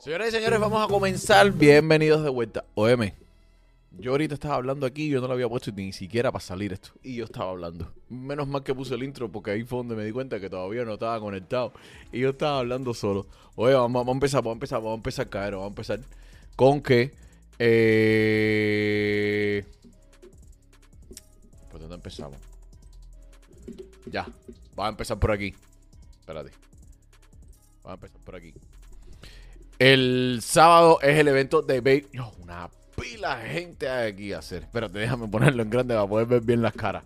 Señoras y señores, vamos a comenzar. Bienvenidos de vuelta. OM, yo ahorita estaba hablando aquí y yo no lo había puesto ni siquiera para salir esto. Y yo estaba hablando. Menos mal que puse el intro porque ahí fue donde me di cuenta que todavía no estaba conectado. Y yo estaba hablando solo. Oye, vamos, a empezar, vamos a empezar, vamos a empezar, caer, vamos a empezar con que... Eh... ¿Por dónde empezamos? Ya, vamos a empezar por aquí. Espérate. Vamos a empezar por aquí. El sábado es el evento de Baby. No, una pila de gente hay aquí a hacer. Espérate, déjame ponerlo en grande para poder ver bien las caras.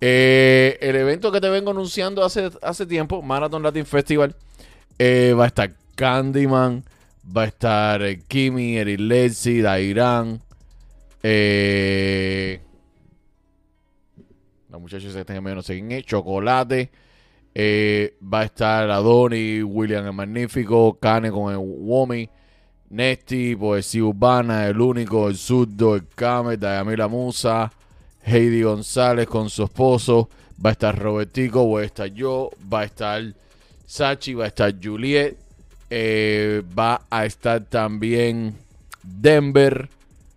Eh, el evento que te vengo anunciando hace, hace tiempo, Marathon Latin Festival, eh, va a estar Candyman, va a estar Kimi, Eric Lexi, Dairan. Eh, los muchachos que están en medio no sé quién Chocolate. Eh, va a estar Adoni, William el Magnífico, Kane con el Womi, Nesty, Poesía Urbana, El Único, El Zurdo, El Kame, Dayamila Musa, Heidi González con su esposo, va a estar Robertico, voy a estar yo, va a estar Sachi, va a estar Juliet, eh, va a estar también Denver,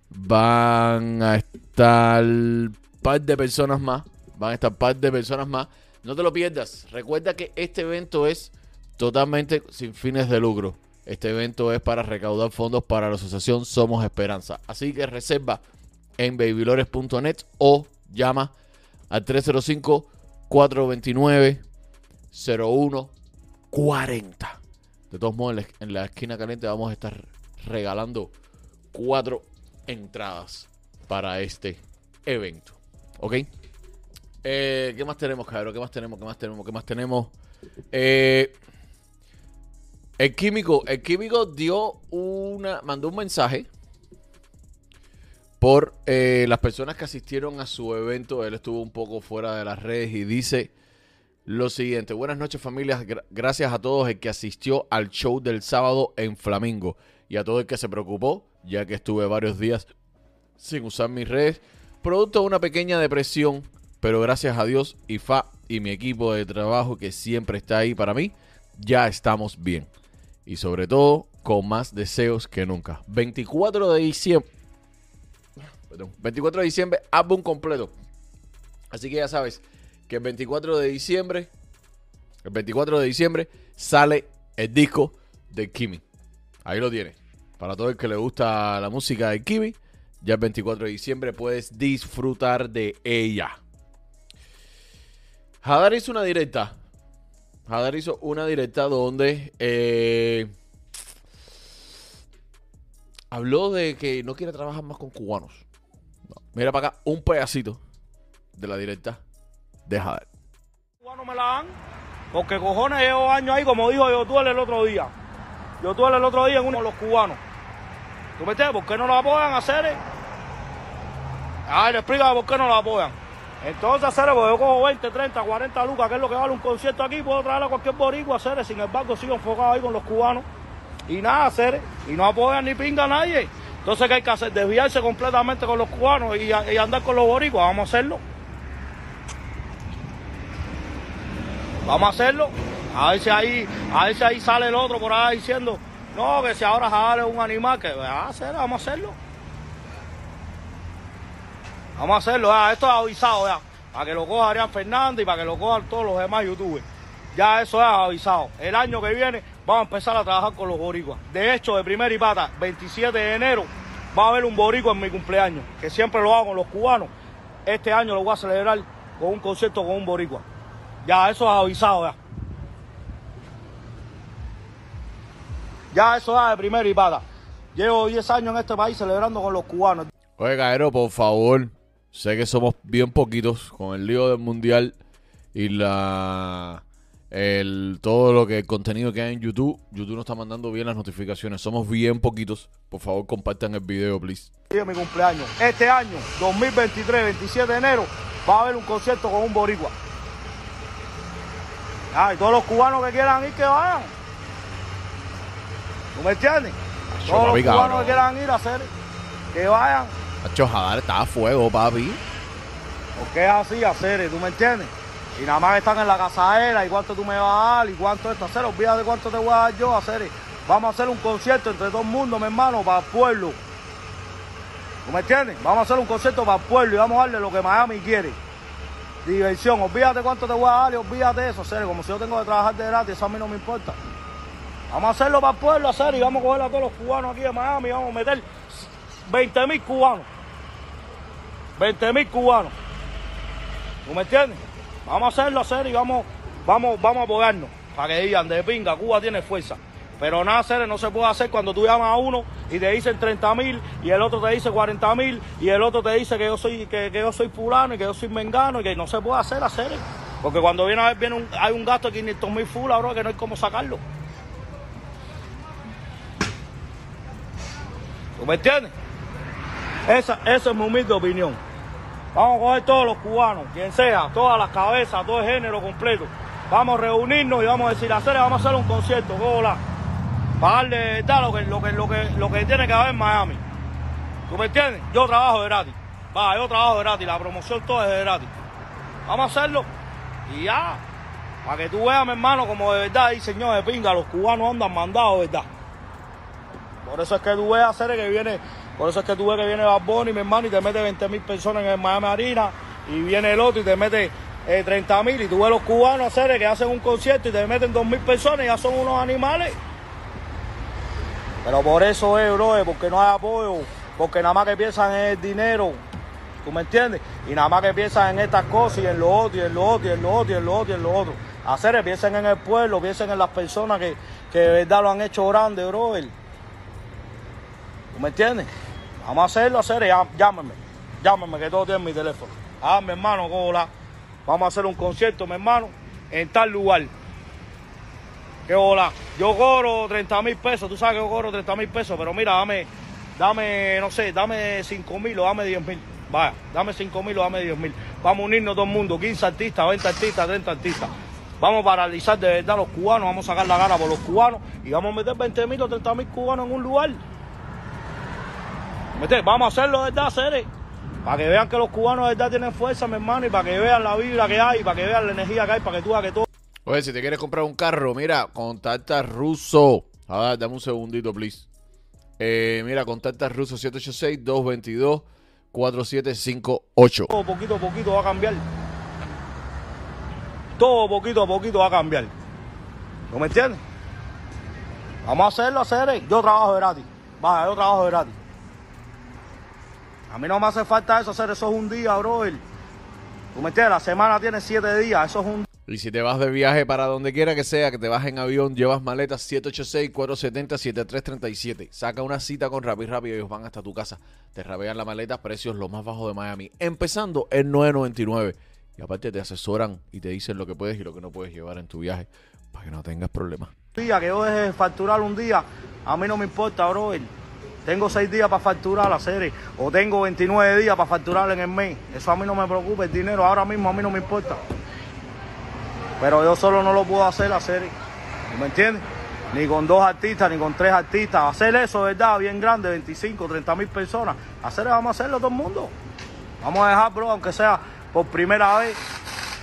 van a estar un par de personas más, van a estar un par de personas más. No te lo pierdas. Recuerda que este evento es totalmente sin fines de lucro. Este evento es para recaudar fondos para la asociación Somos Esperanza. Así que reserva en babylores.net o llama al 305-429-0140. De todos modos, en la- esquina caliente vamos a estar regalando cuatro entradas para este evento. ¿Ok? Eh, ¿Qué más tenemos, cabrón? ¿Qué más tenemos? ¿Qué más tenemos? ¿Qué más tenemos? Eh, el químico, el químico dio una, mandó un mensaje por eh, las personas que asistieron a su evento. Él estuvo un poco fuera de las redes y dice lo siguiente. Buenas noches familias, Gra- gracias a todos el que asistió al show del sábado en Flamingo y a todo el que se preocupó, ya que estuve varios días sin usar mis redes, producto de una pequeña depresión, pero gracias a Dios, IFA y mi equipo de trabajo que siempre está ahí para mí, ya estamos bien. Y sobre todo, con más deseos que nunca. 24 de diciembre. Perdón, 24 de diciembre, álbum completo. Así que ya sabes que el 24 de diciembre, el 24 de diciembre sale el disco de Kimi. Ahí lo tienes. Para todo el que le gusta la música de Kimi, ya el 24 de diciembre puedes disfrutar de ella. Hadar hizo una directa. Hadar hizo una directa donde eh, habló de que no quiere trabajar más con cubanos. No. Mira para acá un pedacito de la directa de Hadar. cubanos me la dan, porque cojones llevo años ahí, como dijo yo tuve el otro día. Yo tuve el otro día en uno de los cubanos. ¿Tú me? ¿Por qué no lo apoyan a hacer? Ay, le explica por qué no lo apoyan. Entonces, hacer, pues yo cojo 20, 30, 40 lucas, que es lo que vale un concierto aquí, puedo traer a cualquier boricua hacer, sin embargo, sigo enfocado ahí con los cubanos. Y nada, hacer, y no apoyan ni pinga a nadie. Entonces, ¿qué hay que hacer? Desviarse completamente con los cubanos y, andar con los boricuas, vamos a hacerlo. Vamos a hacerlo. A ver si ahí, a ver si ahí sale el otro por ahí diciendo, no, que si ahora es un animal, que va a hacer, vamos a hacerlo. Vamos a hacerlo, ya, esto es avisado ya. Para que lo coja Arián Fernández y para que lo cojan todos los demás youtubers. Ya eso es avisado. El año que viene vamos a empezar a trabajar con los boricuas. De hecho, de primera y pata, 27 de enero, va a haber un boricua en mi cumpleaños, que siempre lo hago con los cubanos. Este año lo voy a celebrar con un concierto con un boricua. Ya, eso es avisado ya. Ya eso da de primera y pata. Llevo 10 años en este país celebrando con los cubanos. Oye, Caero, por favor. Sé que somos bien poquitos con el lío del mundial y la el todo lo que el contenido que hay en YouTube. YouTube nos está mandando bien las notificaciones. Somos bien poquitos. Por favor, compartan el video, please. mi cumpleaños. Este año, 2023, 27 de enero, va a haber un concierto con un boricua. Ah, y todos los cubanos que quieran ir, que vayan. ¿Tú me entiendes? Todos los cubanos que quieran ir a hacer, que vayan. Hacho, Jadar está a fuego, papi. Porque es así, hacer, ¿tú me entiendes? Y nada más están en la casadera, y cuánto tú me vas a dar, y cuánto esto hacer, olvídate cuánto te voy a dar yo, hacer. Vamos a hacer un concierto entre todo el mundo, mi hermano, para el pueblo. ¿Tú me entiendes? Vamos a hacer un concierto para el pueblo y vamos a darle lo que Miami quiere. Diversión, olvídate cuánto te voy a dar y olvídate de eso, serio. Como si yo tengo que trabajar de gratis, eso a mí no me importa. Vamos a hacerlo para el pueblo, serio, y vamos a coger a todos los cubanos aquí de Miami y vamos a meter 20 mil cubanos. 20 mil cubanos. ¿Tú me entiendes? Vamos a hacerlo, serio, y vamos, vamos, vamos a apoyarnos. Para que digan, de pinga, Cuba tiene fuerza. Pero nada, serio, no se puede hacer cuando tú llamas a uno y te dicen 30 mil y el otro te dice 40 mil y el otro te dice que yo soy que, que yo soy fulano y que yo soy mengano y que no se puede hacer, hacer. Porque cuando viene a ver, viene un- hay un gasto de 500 mil fulas, bro, que no hay cómo sacarlo. ¿Tú me entiendes? Esa, esa es mi humilde opinión. Vamos a coger todos los cubanos, quien sea, todas las cabezas, todo el género completo. Vamos a reunirnos y vamos a decir, hacer, vamos a hacer un concierto, hola. Para darle verdad lo que, lo, que, lo, que, lo que tiene que haber en Miami. ¿Tú me entiendes? Yo trabajo gratis. Va, yo trabajo gratis, la promoción todo es gratis. Vamos a hacerlo y ya. Para que tú veas, mi hermano, como de verdad, y señor de pinga, los cubanos andan mandados, ¿verdad? Por eso es que tú ves a hacer que viene, por eso es que tú ves que viene Bad mi hermano, y te mete 20 mil personas en el Miami Arena, y viene el otro y te mete eh, 30 mil, y tú ves los cubanos hacer que hacen un concierto y te meten 2 mil personas y ya son unos animales. Pero por eso es, bro, porque no hay apoyo, porque nada más que piensan en el dinero, ¿tú me entiendes? Y nada más que piensan en estas cosas y en lo otro, y en lo otro, y en lo otro, y en lo otro, y en lo otro. Hacer, piensen en el pueblo, piensen en las personas que, que de verdad lo han hecho grande, brother. ¿Tú me entiendes? Vamos a hacerlo, hacer, llámenme, llámenme, que todo tiene mi teléfono. Ah, mi hermano, hola. Vamos a hacer un concierto, mi hermano, en tal lugar. Que hola, yo cobro 30 mil pesos, tú sabes que yo cobro 30 mil pesos, pero mira, dame, dame, no sé, dame 5 mil o dame 10 mil. Vaya, dame 5 mil o dame 10 mil. Vamos a unirnos todo el mundo, 15 artistas, 20 artistas, 30 artistas. Vamos a paralizar de verdad a los cubanos, vamos a sacar la gana por los cubanos y vamos a meter 20 mil o 30 mil cubanos en un lugar. ¿Me Vamos a hacerlo verdad, seres. Para que vean que los cubanos verdad tienen fuerza, mi hermano, y para que vean la vibra que hay, para que vean la energía que hay, para que tú veas que todo. Oye, si te quieres comprar un carro, mira, contacta a Russo. A ver, dame un segundito, please. Eh, mira, contacta a Russo 786-222-4758. todo poquito a poquito va a cambiar. Todo poquito a poquito va a cambiar. ¿No me entiendes? Vamos a hacerlo, hacer. Yo trabajo de gratis. Vaya, yo trabajo de gratis. A mí no me hace falta eso, hacer eso es un día, brother. ¿Tú me entiendes? La semana tiene siete días, eso es un Y si te vas de viaje para donde quiera que sea, que te vas en avión, llevas maletas 786-470-7337. Saca una cita con Rappi y ellos van hasta tu casa. Te rapean la maleta, precios los más bajos de Miami. Empezando en 9.99. Y aparte te asesoran y te dicen lo que puedes y lo que no puedes llevar en tu viaje para que no tengas problemas. día que yo deje de facturar un día, a mí no me importa, brother. Tengo seis días para facturar la serie, o tengo 29 días para facturar en el mes. Eso a mí no me preocupa, el dinero ahora mismo a mí no me importa. Pero yo solo no lo puedo hacer la serie, ¿me entiendes? Ni con dos artistas, ni con tres artistas. Hacer eso, ¿verdad? Bien grande, 25, 30 mil personas. Hacer vamos a hacerlo todo el mundo. Vamos a dejar, bro, aunque sea por primera vez,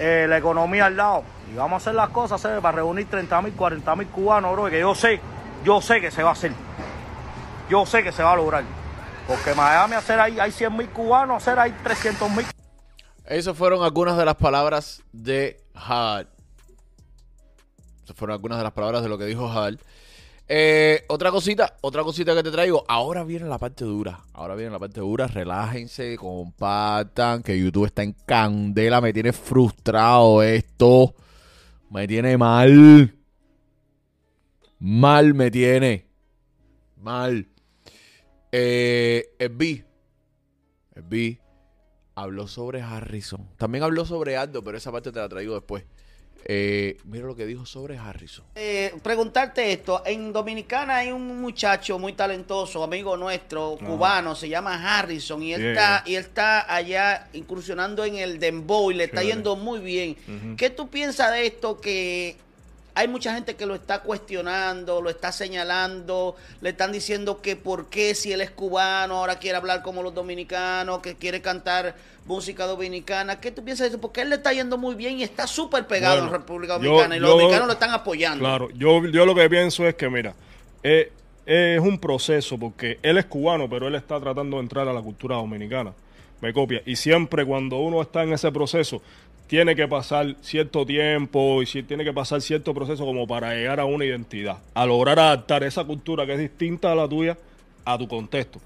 eh, la economía al lado. Y vamos a hacer las cosas, ¿sabes? Para reunir 30 mil, 40 mil cubanos, bro, que yo sé, yo sé que se va a hacer. Yo sé que se va a lograr. Porque Miami hacer ahí, hay 100 mil cubanos, hacer ahí 300 mil. Esas fueron algunas de las palabras de Hadal. Esas fueron algunas de las palabras de lo que dijo Hadal. Eh, otra cosita, otra cosita que te traigo. Ahora viene la parte dura. Ahora viene la parte dura. Relájense, compartan. Que YouTube está en candela. Me tiene frustrado esto. Me tiene mal. Mal me tiene. Mal. Eh, B. B habló sobre Harrison. También habló sobre Aldo, pero esa parte te la traigo después. Eh, mira lo que dijo sobre Harrison. Eh, preguntarte esto, en Dominicana hay un muchacho muy talentoso, amigo nuestro, cubano, se llama Harrison y él Yeah. está y él está allá incursionando en el dembow y le está yendo muy bien. ¿Qué tú piensas de esto que hay mucha gente que lo está cuestionando, lo está señalando, le están diciendo que por qué si él es cubano ahora quiere hablar como los dominicanos, que quiere cantar música dominicana. ¿Qué tú piensas de eso? Porque él le está yendo muy bien y está súper pegado Bueno, en República yo- Dominicana y los yo- dominicanos lo están apoyando. Claro, yo, yo lo que pienso es que, mira, es, es un proceso porque él es cubano, pero él está tratando de entrar a la cultura dominicana. Me copia. Y siempre cuando uno está en ese proceso, tiene que pasar cierto tiempo y si- tiene que pasar cierto proceso como para llegar a una identidad, a lograr adaptar esa cultura que es distinta a la tuya a tu contexto.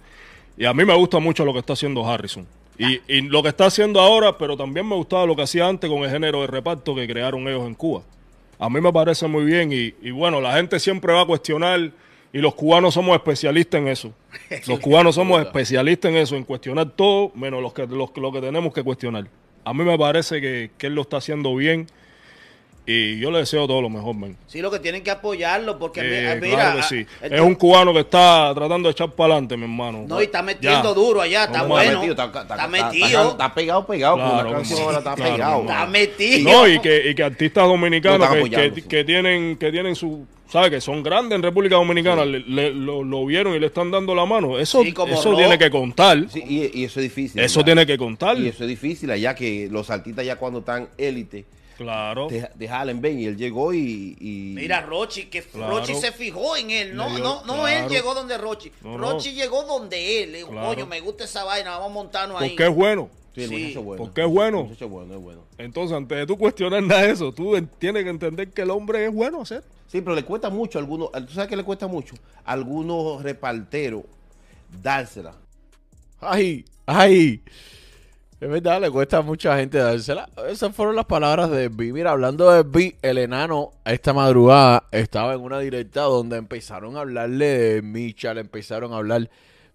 Y a mí me gusta mucho lo que está haciendo Harrison. Y, y lo que está haciendo ahora, pero también me gustaba lo que hacía antes con el género de reparto que crearon ellos en Cuba. A mí me parece muy bien y, y bueno, la gente siempre va a cuestionar y los cubanos somos especialistas en eso. Los cubanos somos especialistas en eso, en cuestionar todo menos los que, los, lo que tenemos que cuestionar. A mí me parece que, que él lo está haciendo bien y yo le deseo todo lo mejor, man. Sí, lo que tienen que apoyarlo, porque Eh, mi- mira, claro que ah, sí. Es un cubano que está tratando de echar para adelante, mi hermano. No, y está metiendo Ya. duro allá, está bueno. metido, Está, está, está- metido. está- está pegado, pegado. Claro, la canción sí, ahora está claro, pegado. Está metido. No, y que, y que artistas dominicanos que, que- tienen que tienen su sabe que son grandes en República Dominicana le- le- lo, lo vieron y le están dando la mano eso Sí, como eso tiene que contar Sí, y, y eso es difícil. eso tiene que contar Y eso es difícil allá que los artistas ya cuando están élite claro te jalen, ven, y él llegó y... y- Mira, Rochi, que Claro. Rochi se fijó en él. No, dio- no, no claro. él llegó donde Rochi. No, no. Rochi llegó donde él. Le dijo, Claro. coño, me gusta esa vaina, vamos a montarnos ahí. porque es bueno Sí, el Sí, muchacho es bueno. porque es bueno. Es bueno, es bueno. entonces antes de tú cuestionar nada de eso tú en- tienes que entender que el hombre es bueno hacer Sí, pero le cuesta mucho a algunos... ¿Tú sabes qué le cuesta mucho? A algunos reparteros dársela. Ay, ay. Es verdad, le cuesta a mucha gente dársela. Esas fueron las palabras de B. Mira, hablando de B, el enano esta madrugada estaba en una directa donde empezaron a hablarle de Micha, le empezaron a hablar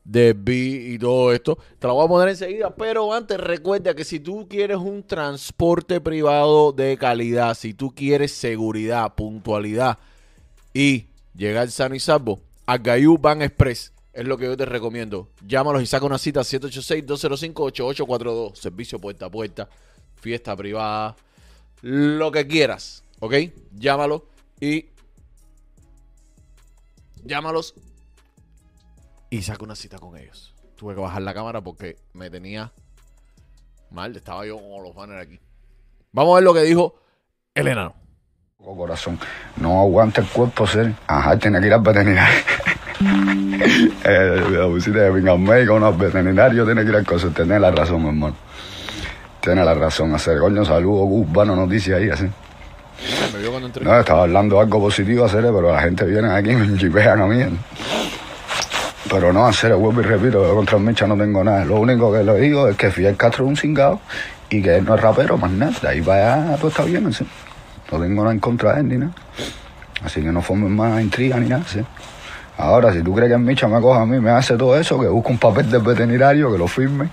de B y todo esto. Te la voy a poner enseguida, pero antes recuerda que si tú quieres un transporte privado de calidad, si tú quieres seguridad, puntualidad y llegar sano y salvo, a Gayú Van Express es lo que yo te recomiendo. Llámalos y saca una cita 786-205-8842. Servicio puerta a puerta, fiesta privada, lo que quieras, ¿ok? Llámalo y llámalos y saca una cita con ellos. Tuve que bajar la cámara porque me tenía mal, estaba yo con los banners aquí. Vamos a ver lo que dijo el enano. Oh, corazón, no aguanta el cuerpo ser. Ajá, tiene que ir al veterinario. eh, la visita de venga médico, no, al veterinario tiene que ir al coso. Tiene la razón, mi hermano. Tiene la razón. Hacer coño, saludos, urbano, noticias ahí, así. Me vio cuando entré. No, estaba hablando algo positivo, hacer, pero la gente viene aquí y me chipean a mí. ¿eh? Pero no, hacer, vuelvo y repito, yo contra Micha no tengo nada. Lo único que le digo es que Fidel Castro es un cingado y que él no es rapero, más nada. De ahí para allá todo está bien, ¿sí? No tengo nada en contra de él ni nada. Así que no formen más intriga ni nada, ¿sí? Ahora, si tú crees que Micha me coja a mí, me hace todo eso, que busque un papel del veterinario, que lo firme,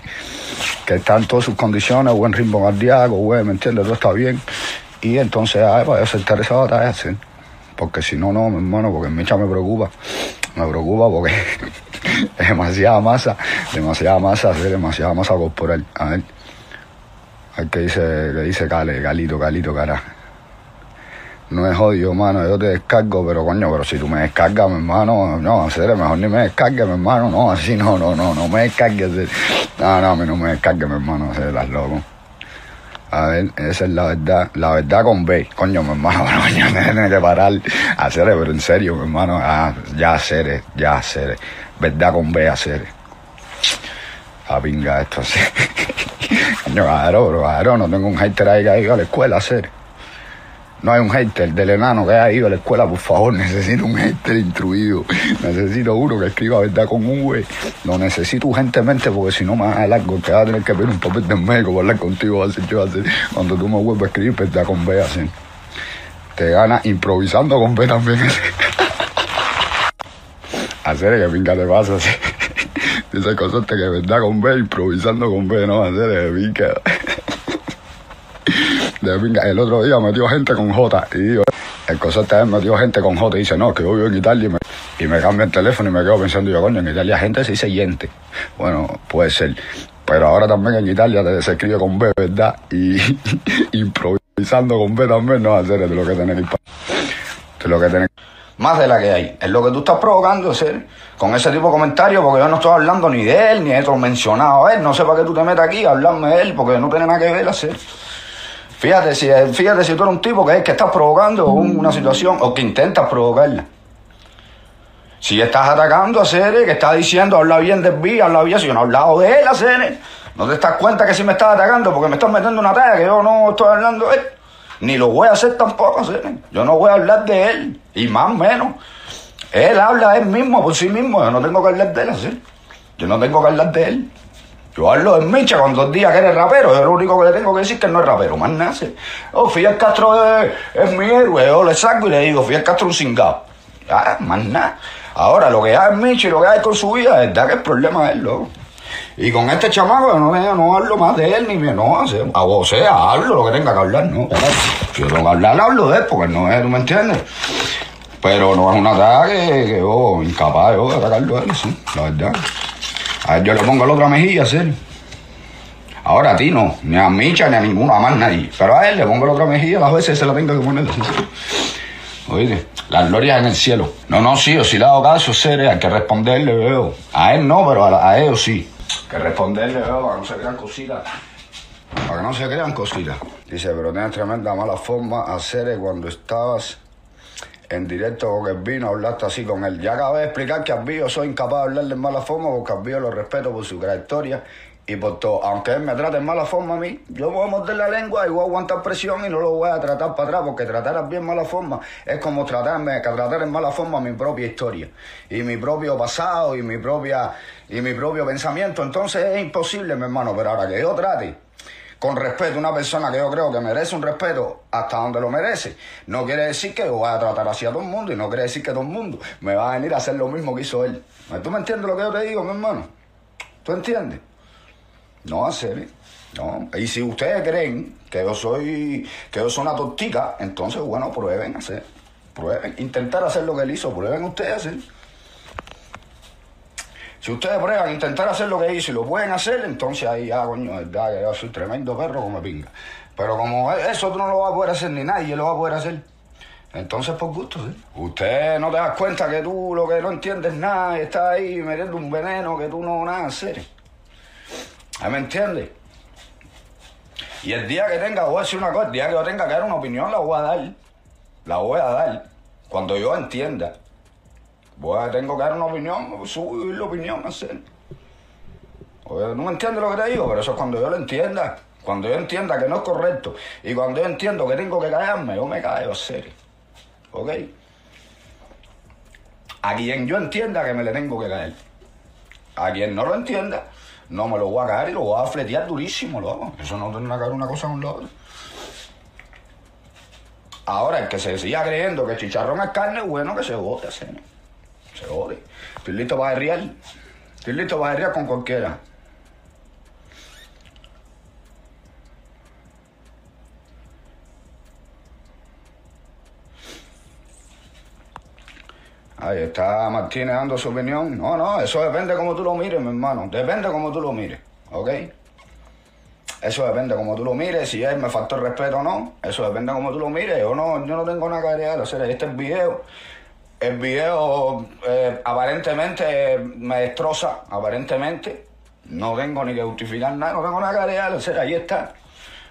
que está en todas sus condiciones, buen ritmo cardíaco, güey, ¿me entiendes? Todo está bien. Y entonces, ah, para aceptar esa batalla, ¿sí? Porque si no, no, mi hermano, porque Micha me preocupa. Me preocupa porque es demasiada masa, demasiada masa, demasiada masa corporal. A ver, a ver qué dice, qué dice Cale, Galito, Galito, cara. No es odio, mano, yo te descargo, pero coño, pero si tú me descargas, mi hermano, no, serio, mejor ni me descargues, mi hermano, no, así no, no, no, no me descargues. No, no, a mí no me descargues, mi hermano, serio, estás loco. A ver, esa es la verdad, la verdad con B, coño, mi hermano, pero coño, tienes que parar, hacer, pero en serio, mi hermano, ah, ya hacer, ya hacer, verdad con B, hacer. A pinga esto, sí. coño, claro, claro, no tengo un hater ahí que ha ido a la escuela, hacer. No hay un hater del enano que haya ido a la escuela, por favor. Necesito un hater instruido. Necesito uno que escriba verdad con un güey. Lo necesito urgentemente porque si no a largo. Te va a tener que pedir un papel de médico para hablar contigo. Va a ser yo, va a ser- Cuando tú me vuelvas a escribir verdad con B, así. Te gana improvisando con B también. Hacer que pinga te pasa así. Dice cosas que verdad con B, improvisando con B, no, hacer que pinga. De. El otro día metió gente con J y digo, el consorte él metió gente con J y dice, no, que yo vivo en Italia y me, y cambia el teléfono y me quedo pensando yo, coño, en Italia gente se dice yente. Bueno, puede ser. Pero ahora también en Italia se escribe con B, ¿verdad? Y improvisando con B también, no, hacer de lo que tenés que lo que tenés más de la que hay. Es lo que tú estás provocando, ser con ese tipo de comentarios, porque yo no estoy hablando ni de él, ni de otro mencionado a él. No sé para qué tú te metes aquí a hablarme de él, porque no tiene nada que ver hacer. Fíjate si, fíjate si tú eres un tipo que es que estás provocando un- una situación o que intentas provocarla. Si estás atacando a Cere, que está diciendo, habla bien de B, habla bien, si yo no he hablado de él a Cere. ¿No te das cuenta que si me estás atacando porque me estás metiendo una talla que yo no estoy hablando de él? Ni lo voy a hacer tampoco, Cere. Yo no voy a hablar de él, y más menos. Él habla él mismo, por sí mismo, yo no tengo que hablar de él, así. Yo no tengo que hablar de él. Yo hablo de Micha con dos días que eres rapero. Yo lo único que le tengo que decir es que no es rapero. Más nace. Oh, Fidel Castro es, es mi héroe. Yo le saco y le digo, Fidel Castro un cingado. Ya, más nada. Ahora, lo que hace Micha y lo que hay con su vida, es que el problema es él, loco. Y con este chamaco no, no hablo más de él ni me no, o sea, hablo lo que tenga que hablar, ¿no? Si yo tengo que hablar, hablo de él, porque no es, ¿tú me entiendes? Pero no es un ataque que yo, incapaz yo de atacarlo a él, sí, la verdad. A él yo le pongo la otra mejilla, serio. Ahora a ti no, ni a Micha, ni a ninguno, a más nadie. Pero a él le pongo la otra mejilla las veces se la tengo que poner así. Oíste, la gloria en el cielo. No, no, sí, yo sí le hago caso, serio, hay que responderle, veo. A él no, pero a, ellos sí. Que responderle, veo, para que no se crean cositas. Para que no se crean cositas. Dice, pero tienes tremenda mala forma a Cere cuando estabas en directo con el vino, hablaste así con él. Ya acabé de explicar que al Billo soy incapaz de hablarle en mala forma porque al Billo lo respeto por su trayectoria y por todo. Aunque él me trate en mala forma a mí, yo voy a morder la lengua y voy a aguantar presión y no lo voy a tratar para atrás porque tratar bien mala forma es como tratarme, tratar en mala forma mi propia historia y mi propio pasado y mi propia y mi propio pensamiento. Entonces es imposible, mi hermano, pero ahora que yo trate con respeto a una persona que yo creo que merece un respeto hasta donde lo merece, no quiere decir que yo voy a tratar así a todo el mundo y no quiere decir que todo el mundo me va a venir a hacer lo mismo que hizo él. ¿Tú me entiendes lo que yo te digo, mi hermano? ¿Tú entiendes? No hacer, no. Y si ustedes creen que yo soy, que yo soy una tortica, entonces, bueno, prueben hacer. Prueben, intentar hacer lo que él hizo, prueben ustedes hacer. Si ustedes prueban intentar hacer lo que hizo y lo pueden hacer, entonces ahí ya, coño, es verdad que yo soy tremendo perro como pinga. Pero como eso tú no lo vas a poder hacer ni nadie lo va a poder hacer. Entonces, por gusto, ¿sí? Usted no te das cuenta que tú lo que no entiendes nada y estás ahí metiendo un veneno que tú no nada hacer. ¿Me entiendes? Y el día que tenga, voy a decir una cosa, el día que yo tenga que dar una opinión, la voy a dar. La voy a dar. Cuando yo entienda. A, tengo que dar una opinión, subir la opinión, hacer. Oye, no me entiendes lo que te digo, pero eso es cuando yo lo entienda. Cuando yo entienda que no es correcto. Y cuando yo entiendo que tengo que callarme, yo me callo, serio. ¿Ok? A quien yo entienda que me le tengo que caer. A quien no lo entienda, no me lo voy a caer y lo voy a fletear durísimo, loco. Eso no tiene que ver una cosa con la otra. Ahora, el que se siga creyendo que chicharrón es carne, bueno, que se bote, ¿no? Se jode. Estoy listo para derriar. Estoy listo para derriar con cualquiera. Ahí está Martínez dando su opinión. No, no, eso depende como tú lo mires, mi hermano. Depende como tú lo mires, ¿ok? Eso depende como tú lo mires, si él me faltó el respeto o no. Eso depende como tú lo mires. Yo no, yo no tengo nada que agregar. O sea, este es el video. El video eh, aparentemente me destroza, aparentemente. No tengo ni que justificar nada, no tengo nada que agregar. O sea, ahí está.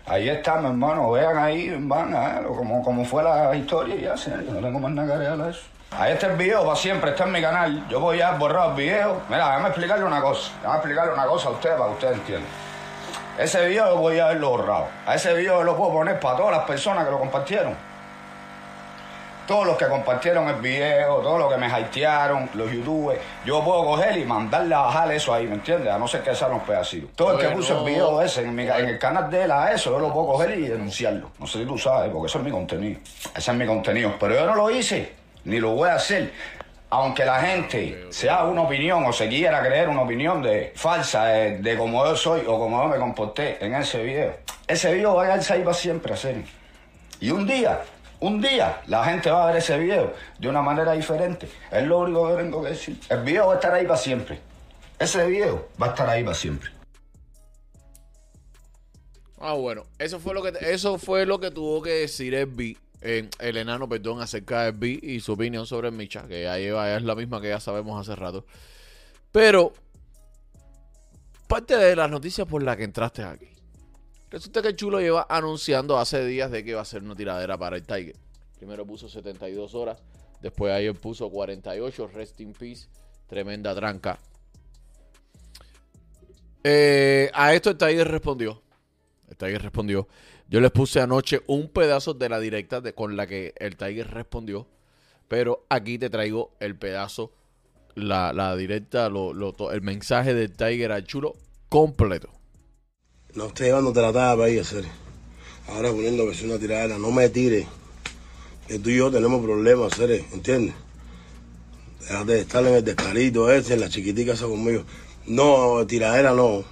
Ahí está, mi hermano. Vean ahí, van como, como fue la historia y ya, no tengo más nada que agregar a eso. Ahí está video para siempre, está en mi canal. Yo voy a borrar el video. Mira, déjame explicarle una cosa. Déjame explicarle una cosa a ustedes para que ustedes entiendan. Ese video yo voy a haberlo borrado. A ese video lo puedo poner para todas las personas que lo compartieron. Todos los que compartieron el video, todos los que me hatearon, los youtubers, yo puedo coger y mandarle a bajar eso ahí, ¿me entiendes? A no ser que sean los pedacitos. Todo el que puso el video ese en, mi, en el canal de él a eso, yo lo puedo coger y denunciarlo. No sé si tú sabes, porque eso es mi contenido. Ese es mi contenido. Pero yo no lo hice, ni lo voy a hacer. Aunque la gente se haga una opinión o se quiera creer una opinión de falsa de, de cómo yo soy o cómo yo me comporté en ese video, ese video va a quedarse ahí para siempre, serio. Y un día, un día, la gente va a ver ese video de una manera diferente. Es lo único que tengo que decir. El video va a estar ahí para siempre. Ese video va a estar ahí para siempre. Ah, bueno, eso fue lo que eso fue lo que tuvo que decir el B, eh, el enano, perdón, acerca del B y su opinión sobre el Micha, que ya lleva, es la misma que ya sabemos hace rato. Pero parte de las noticias por la que entraste aquí. Resulta que el Chulo lleva anunciando hace días de que va a ser una tiradera para el Tiger. Primero puso 72 horas, Después ayer puso 48, Rest in Peace, tremenda tranca. Eh, a esto el Tiger respondió. El Tiger respondió. Yo les puse anoche un pedazo de la directa de, con la que el Tiger respondió. Pero aquí te traigo el pedazo, la, la directa, lo, el mensaje del Tiger al chulo completo. No estoy llevándote la tapa ahí, hacer. Ahora poniendo que soy una tiradera, no me tires. Que tú y yo tenemos problemas, hacer, ¿entiendes? Déjate de estar en el descarito ese, en la chiquitica esa conmigo. No, tiradera no.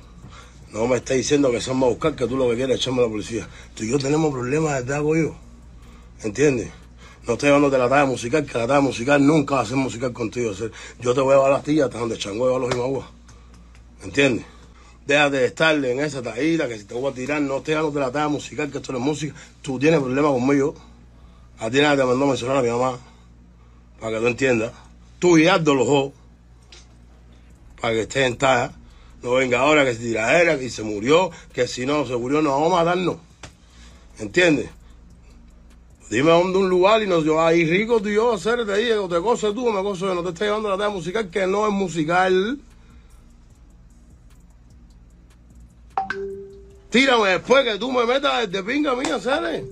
No me estés diciendo que son a buscar, que tú lo que quieres es echarme a la policía. Tú y yo tenemos problemas de verdad, yo. ¿Entiendes? No estoy llevándote la talla musical, que la talla musical nunca va a ser musical contigo. hacer. Yo te voy a llevar las tías hasta donde Chango lleva los Imaguas. ¿Entiendes? Déjate de estar en esa taída, que si te voy a tirar, no estés dándote la talla musical, que esto no es música. Tú tienes problemas conmigo. A ti nadie te mandó a mencionar a mi mamá, para que tú entiendas. Tú y Aldo los dos, para que estés en talla. No venga ahora que se tiradera, que se murió, que si no se murió nos vamos a matarnos. ¿Entiendes? Dime dónde un lugar y nos yo ahí rico tú y yo hacer te o te gozo tú o me gozo yo, no te estoy llevando la talla musical que no es musical. Tírame después que tú me metas de pinga mía, ¿sabes?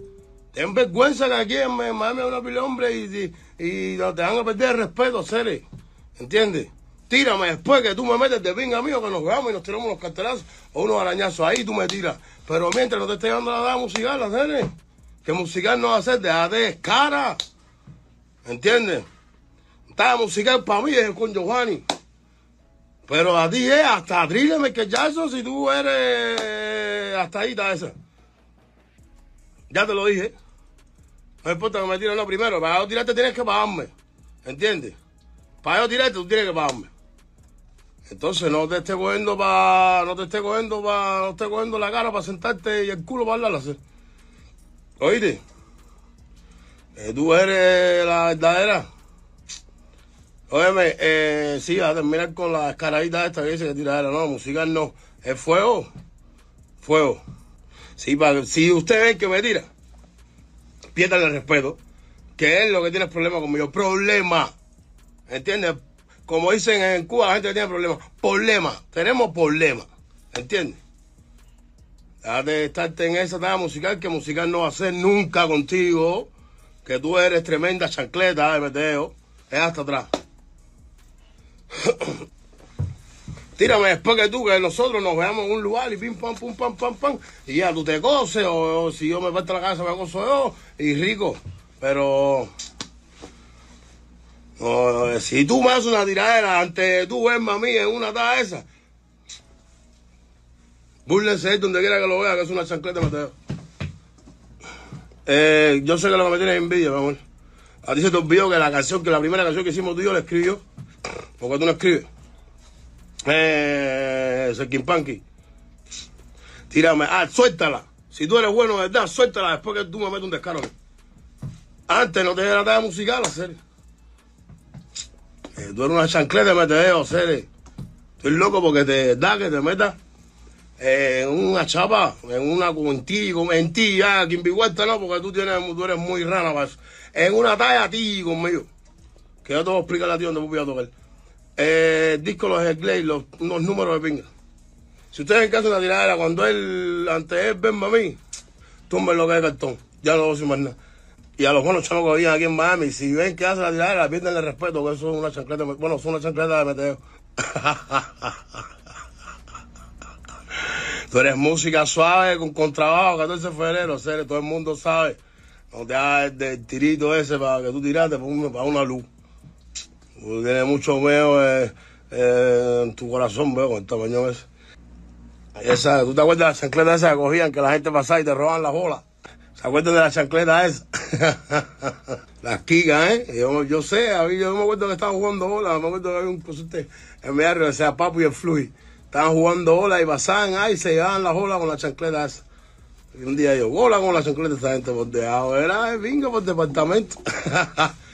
Ten vergüenza que aquí Miami hay una pila de hombres y, y, y te van a perder el respeto, Cere. ¿Entiendes? Tírame después que tú me metes de pinga mío, que nos veamos y nos tiramos unos cartelazos o unos arañazos. Ahí tú me tiras. Pero mientras no te esté dando la dada musical, Cere. Que musical no va a ser, déjate de cara. ¿Entiendes? Estaba musical para mí es con Giovanni. Pero a ti es hasta Thriller Michael Jackson si tú eres hasta ahí está esa. Ya te lo dije. No importa que me tiren lo primero. Para yo tirarte tienes que pagarme. ¿Entiendes? Para yo tirarte tú tienes que pagarme. Entonces no te esté cogiendo para. No te esté cogiendo para. No esté cogiendo la cara para sentarte y el culo para hablar. Oíste. Que tú eres la verdadera. Óyeme, eh, sí, a terminar con la escaradita esta que dice que tiradera. No, musical no. Es fuego. Fuego. Sí, para, si usted ve que me tira, piérdale el respeto. Que es lo que tiene problema conmigo. Problema. ¿Entiendes? Como dicen en Cuba, la gente tiene problemas. Problema. Tenemos problemas. ¿Entiendes? Déjate de estarte en esa talla musical que musical no va a ser nunca contigo. Que tú eres tremenda chancleta de meteo. Es hasta atrás. Tírame después que tú, que nosotros nos veamos en un lugar y pim, pam, pum, pam, pam, pam. Y ya tú te coces, o, o si yo me parto la casa me coso yo, y rico. Pero. no, si tú me haces una tiradera antes de tú verme a mí en una taza esa, búrlense ahí donde quiera que lo vea, que es una chancleta Mateo. Eh, yo sé que lo que me tienes es envidia, mi amor. A ti se te olvidó que la canción, que la primera canción que hicimos tú y yo la escribió. Porque tú no escribes. Eh. Tírame. Ah, suéltala. Si tú eres bueno verdad, suéltala después que tú me metes un descaro. Antes no te la musical, hacer. Eh, tú eres una chancleta de metedeo, hacer. Estoy loco porque te da que te metas en una chapa, en una en ti, en ti, ya, Kimbihuerta no, porque tú, tienes, tú eres muy rana para eso. En una talla a ti conmigo. Que yo te voy a explicar a ti dónde voy a tocar. Eh, disco los Glade, los, unos números de pinga. Si ustedes en caso de una tiradera, cuando él, ante él, venme a mí, tumben lo que es cartón. Ya no voy a más nada. Y a los buenos chavos que viven aquí en Miami, si ven que hace la tiradera, pierden el respeto, que eso es una chancleta, bueno, son una chancleta de meteo. Tú eres música suave con contrabajo, 14 de febrero, todo el mundo sabe. No te hagas del tirito ese para que tú tiraste para una luz. Tú tienes mucho miedo eh, eh, en tu corazón, veo, con el tamaño ese. Esa, ¿Tú te acuerdas de las chancletas esas que cogían que la gente pasaba y te roban las bolas? ¿Se acuerdan de las chancletas esas? las kigas, ¿eh? Yo, yo sé, yo me acuerdo que estaban jugando bolas, me acuerdo que había un cosete en mi barrio, que sea Papu y el Fluid. Estaban jugando bolas y pasaban ahí y se llevaban las bolas con las chancletas esas. Y un día yo, bola con las chancletas esta gente por debajo. Era bingo por departamento.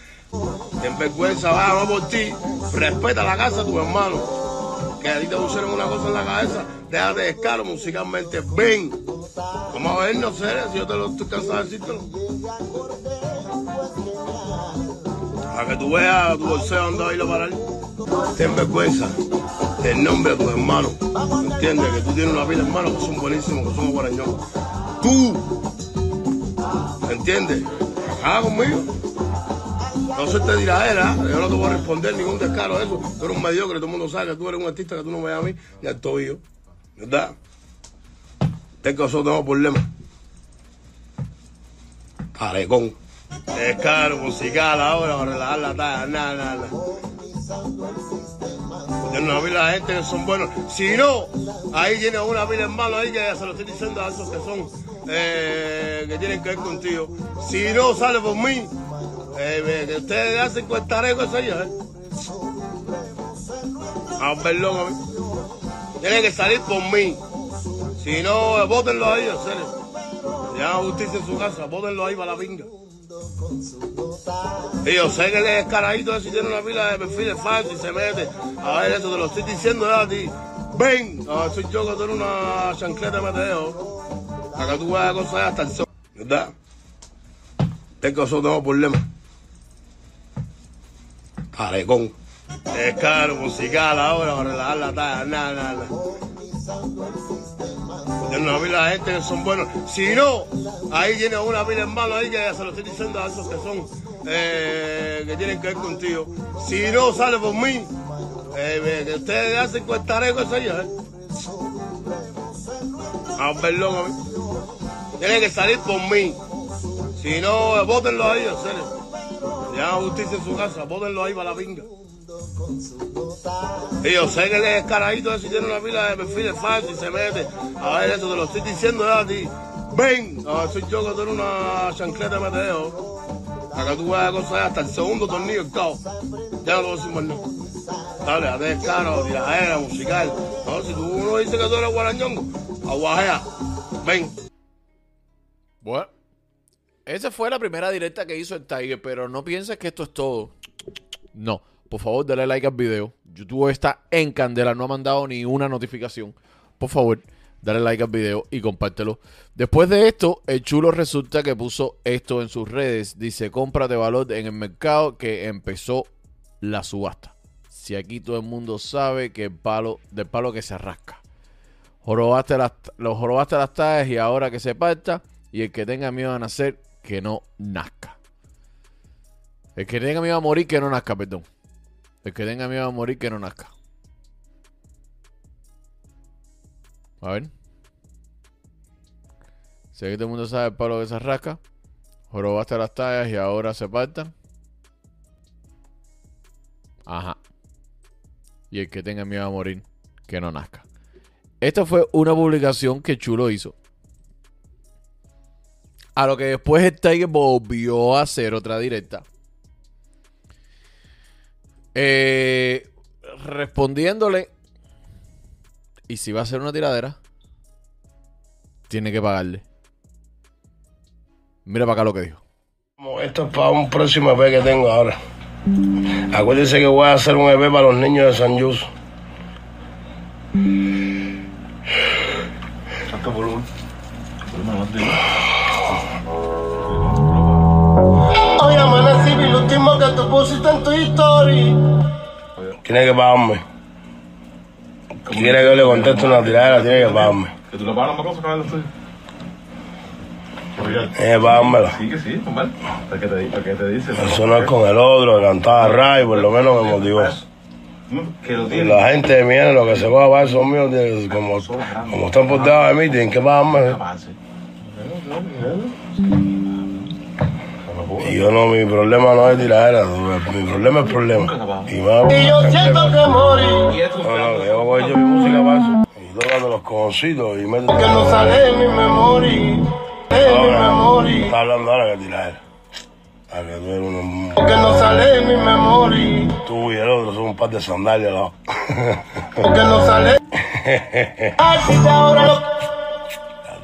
Ten vergüenza, vamos por ti. Respeta la casa de tu hermano. Que a ti te pusieron una cosa en la cabeza. Déjate de escaro musicalmente. Ven. Vamos a vernos, serio, si yo te lo estoy cansado de decírtelo. Para que tú veas tu bolseo donde va a parar. Ten vergüenza el nombre de tus hermanos. ¿Entiendes? Que tú tienes una pila de hermanos que son buenísimos, que son guarañón. Tú, ¿entiendes? Acá conmigo. No se te tiradera, yo no te voy a responder ningún descaro de eso. Tú eres un mediocre, todo el mundo sabe que tú eres un artista que tú no me a mí ni al tobillo. ¿Verdad? Que nosotros tenemos problemas. Carecón. Es caro, musical ahora, para relajar la talla, nada, nada, nada. Tienen una pila de gente que son buenos. Si no, ahí tiene una pila de hermanos ahí que ya se lo estoy diciendo a esos que son, eh, que tienen que ver contigo. Si no sale por mí, eh, que ustedes hacen cuestareco eso ellos, ¿eh? Ah, perdón a mí. Tienen que salir por mí. Si no, bótenlo ahí, en serio. Ya justicia en su casa, bótenlo ahí para la pinga. Y yo sé que el descaradito ese tiene una pila de perfiles falsos y se mete. A ver, eso te lo estoy diciendo ya a ti. Ven, a ver, soy yo que tengo una chancleta de meteo. Que tú veas cosas hasta el sol. ¿Verdad? Es que nosotros tenemos problemas. Carecón. Es caro, musical ahora, para relajar la talla, nada, nada. Tienen una pila de gente que son buenos. Si no, ahí tiene una pila de hermanos ahí que ya se lo estoy diciendo a esos que son, eh, que tienen que ver contigo. Si no sale por mí, eh, que ustedes hacen cuestareco eso ellos, ¿eh? Ah, perdón a mí. Tienen que salir por mí. Si no, bótenlo ahí, en serio. Ya justicia en su casa, bótenlo ahí para la pinga. Y yo sé que el descaradito ese tiene una pila de perfiles falsos y se mete. A ver, eso te lo estoy diciendo ya a ti. Ven, a ver, soy yo que tengo una chancleta de meteo. Que tú veas cosas hasta el segundo tornillo cao. Ya no te voy a decir más nada. Dale, a descaro, tiradera, musical. No, si tú no dices que tú eres guarañongo, aguajea. Ven. Bueno, esa fue la primera directa que hizo el Tiger, pero no pienses que esto es todo. No, por favor, dale like al video. YouTube está en candela, no ha mandado ni una notificación. Por favor, dale like al video y compártelo. Después de esto, el chulo resulta que puso esto en sus redes. Dice, cómprate valor en el mercado que empezó la subasta. Si aquí todo el mundo sabe que el palo, del palo que se rasca. Jorobaste las, los jorobaste las tallas y ahora que se parta. Y el que tenga miedo a nacer, que no nazca. El que tenga miedo a morir, que no nazca, perdón. El que tenga miedo a morir, que no nazca. A ver. Si aquí todo el mundo sabe el palo que se rasca. Jorobaste las tallas y ahora se partan. Ajá. Y el que tenga miedo a morir, que no nazca. Esta fue una publicación que Chulo hizo. A lo que después el Tiger volvió a hacer otra directa. Eh, respondiéndole. Y si va a hacer una tiradera, tiene que pagarle. Mira para acá lo que dijo. Esto es para un próximo EP que tengo ahora. Acuérdense que voy a hacer un EP para los niños de San Yus. Que tú pusiste en tu historia. Tiene que pagarme. Si quiere que yo le conteste una tiradera, tiene que pagarme. ¿Que tú le pagas más cosas que los tuyos? Tiene que pagármela. Sí, que sí, normal. ¿Para qué te, para qué te dice? Eso no es con el otro, cantaba Ray, por lo menos me motivó. Que lo tiene. la gente de mi lo que se coja para esos míos, tiene- como, como están por debajo de mí, tienen que pagarme. Avance. Y yo no, mi problema no es tiradera, mi problema es problema. Y más. Y yo siento que morí. Y esto es un No, no, yo voy a mi música para eso. Y tocando los cojoncitos y meto. Que no sale de mi memoria. De mi memoria. Está hablando ahora que tiradera. A que tú eres uno. Que no sale de mi memoria. Tú y el otro son un par de sandalias al lado. Que no sale.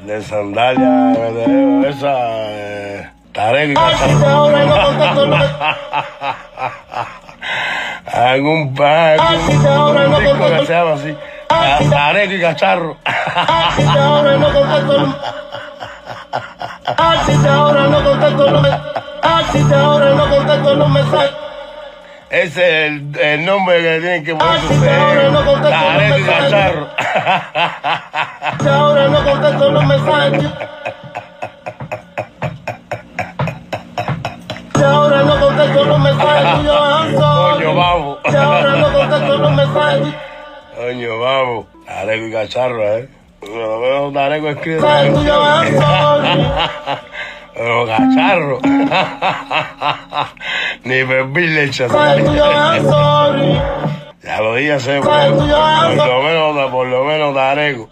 de sandalias, de esa. Eh, Tarek y Algún pan, un disco que se llama así. Tarek y cacharro. Ese es el, el nombre que tienen que poner ustedes. Tarek y Cacharro. Que ahora no contesto los mensajes. Contesto los mensajes tuyos. Coño, vamos. Que ahora no contesto los mensajes Coño, vamos. Y Cacharro, ¿eh? Escribe. tuyos, I'm sorry. Pero Cacharro. Ni perfil le. Mensajes tuyos. Ya lo dije hace por lo menos, por lo menos Tareco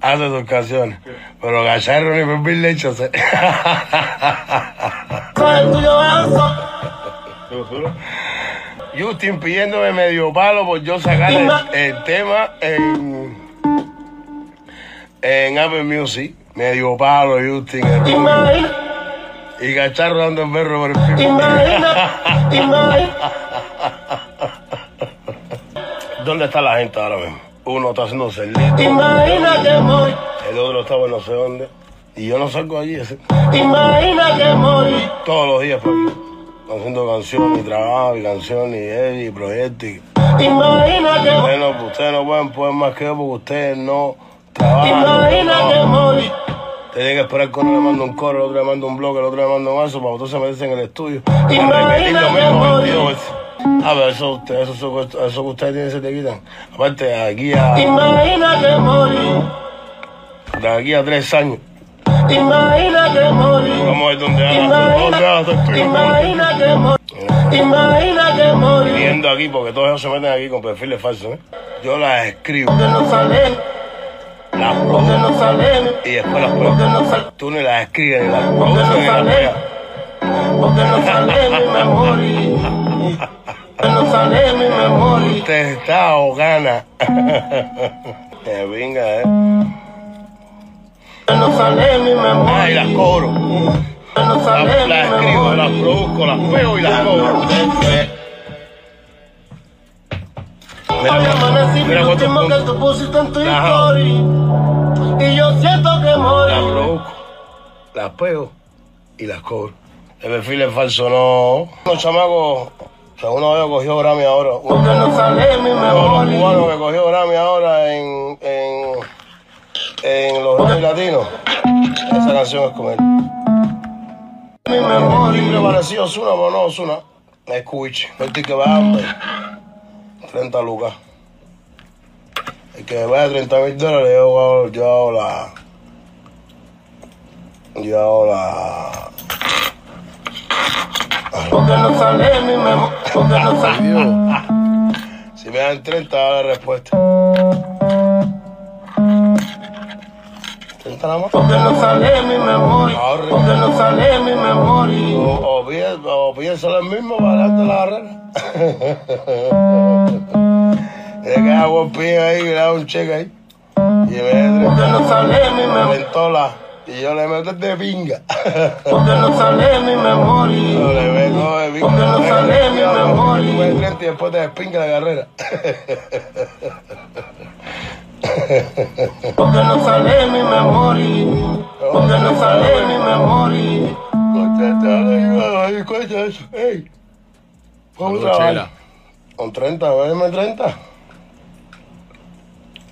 hace sus canciones. Pero Cacharro ni perfil le echa. Justin pidiéndome medio palo por yo sacar el, el tema en, en Apple Music. Medio palo, Justin. Y Cacharro dando el perro por el pico. ¿Dónde está la gente ahora mismo? Uno está haciendo cerdito, Imagina que el otro está por no sé dónde. Y yo no salgo allí, ese. Imagina que morí. todos los días por aquí. Haciendo canciones y trabajo y canciones y él y proyectos. y- Imagina que. Ustedes no, ustedes no pueden poder más que porque ustedes no trabajan. no Imagina que trabajan. morí. Tienen que esperar que uno le manda un coro, el otro le manda un bloque, el otro le manda un vaso para que ustedes se meterse en el estudio. Imagina lo que mismo morí. 22 veces. A ver, eso, ustedes, eso, eso, eso que ustedes tienen se te quitan. Aparte, aquí a, Imagina que morí. de aquí a tres años, Imagina que morí. vamos a ver dónde haga, dónde haga Imagina, que morí. Imagina que morí. Viendo aquí, porque todos ellos se meten aquí con perfiles falsos, ¿eh? Yo las escribo, Porque no sale, las porque produzco no sale, y después las porque pruebo. no sale, Tú ni las escribes, ni las porque produces, no ni las pegas. porque no sale mi memoria. Porque no sale mi memoria. Usted está o gana. Que venga, ¿eh? Que no sale mi Ay, memoria. las no Las, sale las escribo, las produzco, las pego y las cobro. Mira, amanecí mira lo cuántos último que puntos. tú pusiste en tu Ajá. story. Y yo siento que Las morí. produzco, las pego y las cobro. El perfil es falso, no. Unos chamacos, uno de ellos cogió Grammy ahora. Uno Porque no sale mi uno de los cubanos que cogió Grammy ahora en, en, en los Grammy Latinos. Esa canción es con él. Mi El memoria. timbre parecía Osuna, pero no Osuna. Es Cuich. El ticket va a 30 lucas. El que me vaya 30 mil dólares, yo hago, yo hago la. Yo hago la. Porque no sale mi memoria. Porque no sale. Si me dan 30, da la respuesta. Porque no sale mi memoria. Porque no sale mi memoria. O, o, piensa, o piénsalo el mismo para darte la carrera. Es que hago el pin ahí, le hago un cheque ahí. Y me Porque da no sale mi memoria. Y yo le meto de pinga. Porque no sale mi Yo memoria. le meto de pinga. Porque no sale mi memoria. Tú ves 30 y después te despinga la carrera. Porque no sale mi memoria. Porque no sale mi memoria. Ay, escucha eso. Ey. Vamos a trabajar. Con 30, véndeme 30.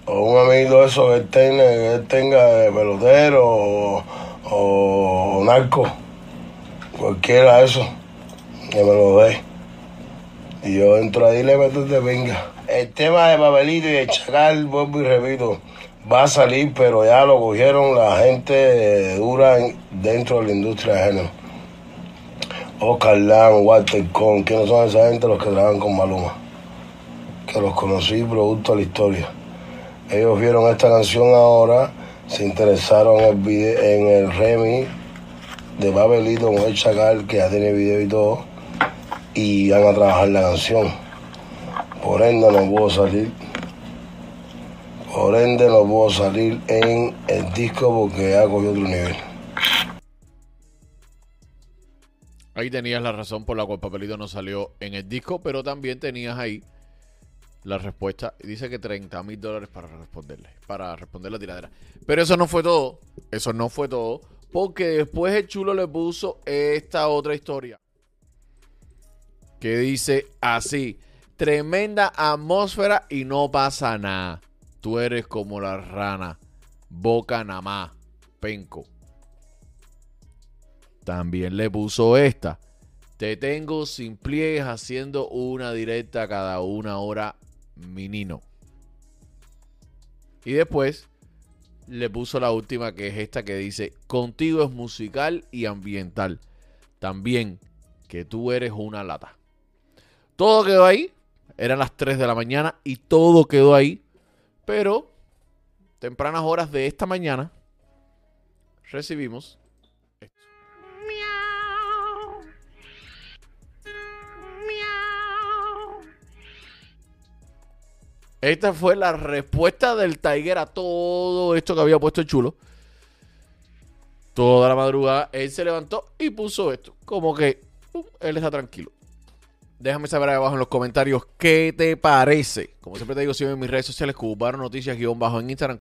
O un amiguito de esos que tenga, que él tenga de pelotero o, o narco. Cualquiera de esos. Que me lo dé. Y yo entro ahí y le meto de venga. El tema de papelito y de chacal, vuelvo y repito, va a salir, pero ya lo cogieron la gente dura en- dentro de la industria de género. Oscar Lan, Walter Con, ¿quiénes son esa gente los que trabajan con Maluma? Que los conocí producto de la historia. Ellos vieron esta canción ahora, se interesaron en el, vide- en el remix de Papelito con el Chacal, que ya tiene video y todo, y van a trabajar la canción. Por ende no puedo salir. Por ende no puedo salir en el disco porque cogió otro nivel. Ahí tenías la razón por la cual Papelito no salió en el disco, pero también tenías ahí la respuesta. Dice que 30 mil dólares para responderle, para responder la tiradera. Pero eso no fue todo. Eso no fue todo. Porque después el chulo le puso esta otra historia. que dice así, tremenda atmósfera y no pasa nada. Tú eres como la rana, boca nada más, penco. También le puso esta. Te tengo sin pliegues haciendo una directa cada una hora, menino. Y después le puso la última que es esta que dice, contigo es musical y ambiental. También que tú eres una lata. Todo quedó ahí. Eran las 3 de la mañana y todo quedó ahí. Pero tempranas horas de esta mañana recibimos esto. Esta fue la respuesta del Tiger a todo esto que había puesto el chulo. Toda la madrugada él se levantó y puso esto. Como que él está tranquilo. Déjame saber ahí abajo en los comentarios qué te parece. Como siempre te digo, sigue en mis redes sociales, Cubano Noticias, bajo en Instagram,